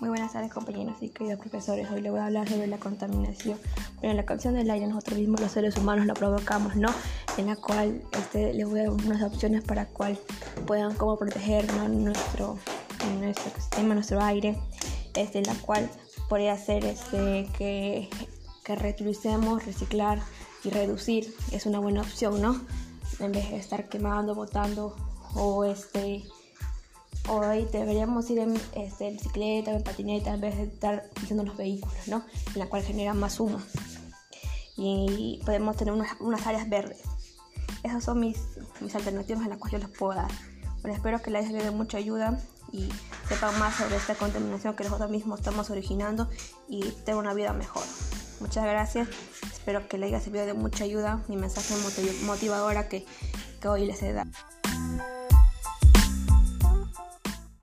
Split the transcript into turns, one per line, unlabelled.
Muy buenas tardes compañeros y queridos profesores. Hoy les voy a hablar sobre la contaminación. Bueno, la canción del aire nosotros mismos los seres humanos la provocamos, ¿no? En la cual este, les voy a dar unas opciones para cual puedan cómo proteger nuestro, nuestro sistema, nuestro aire, este, la cual podría ser este, que, que reutilicemos, reciclar y reducir. Es una buena opción, ¿no? En vez de estar quemando, botando o este hoy deberíamos ir en este, bicicleta, en patineta, en vez de estar utilizando los vehículos, ¿no? En la cual generan más humo. Y podemos tener unas, áreas verdes. Esas son mis, mis alternativas en las cuales yo les puedo dar. Bueno, espero que les dé mucha ayuda y sepan más sobre esta contaminación que nosotros mismos estamos originando y tengan una vida mejor. Muchas gracias. Espero que les haya servido de mucha ayuda. Mi mensaje motivadora que, que hoy les he dado.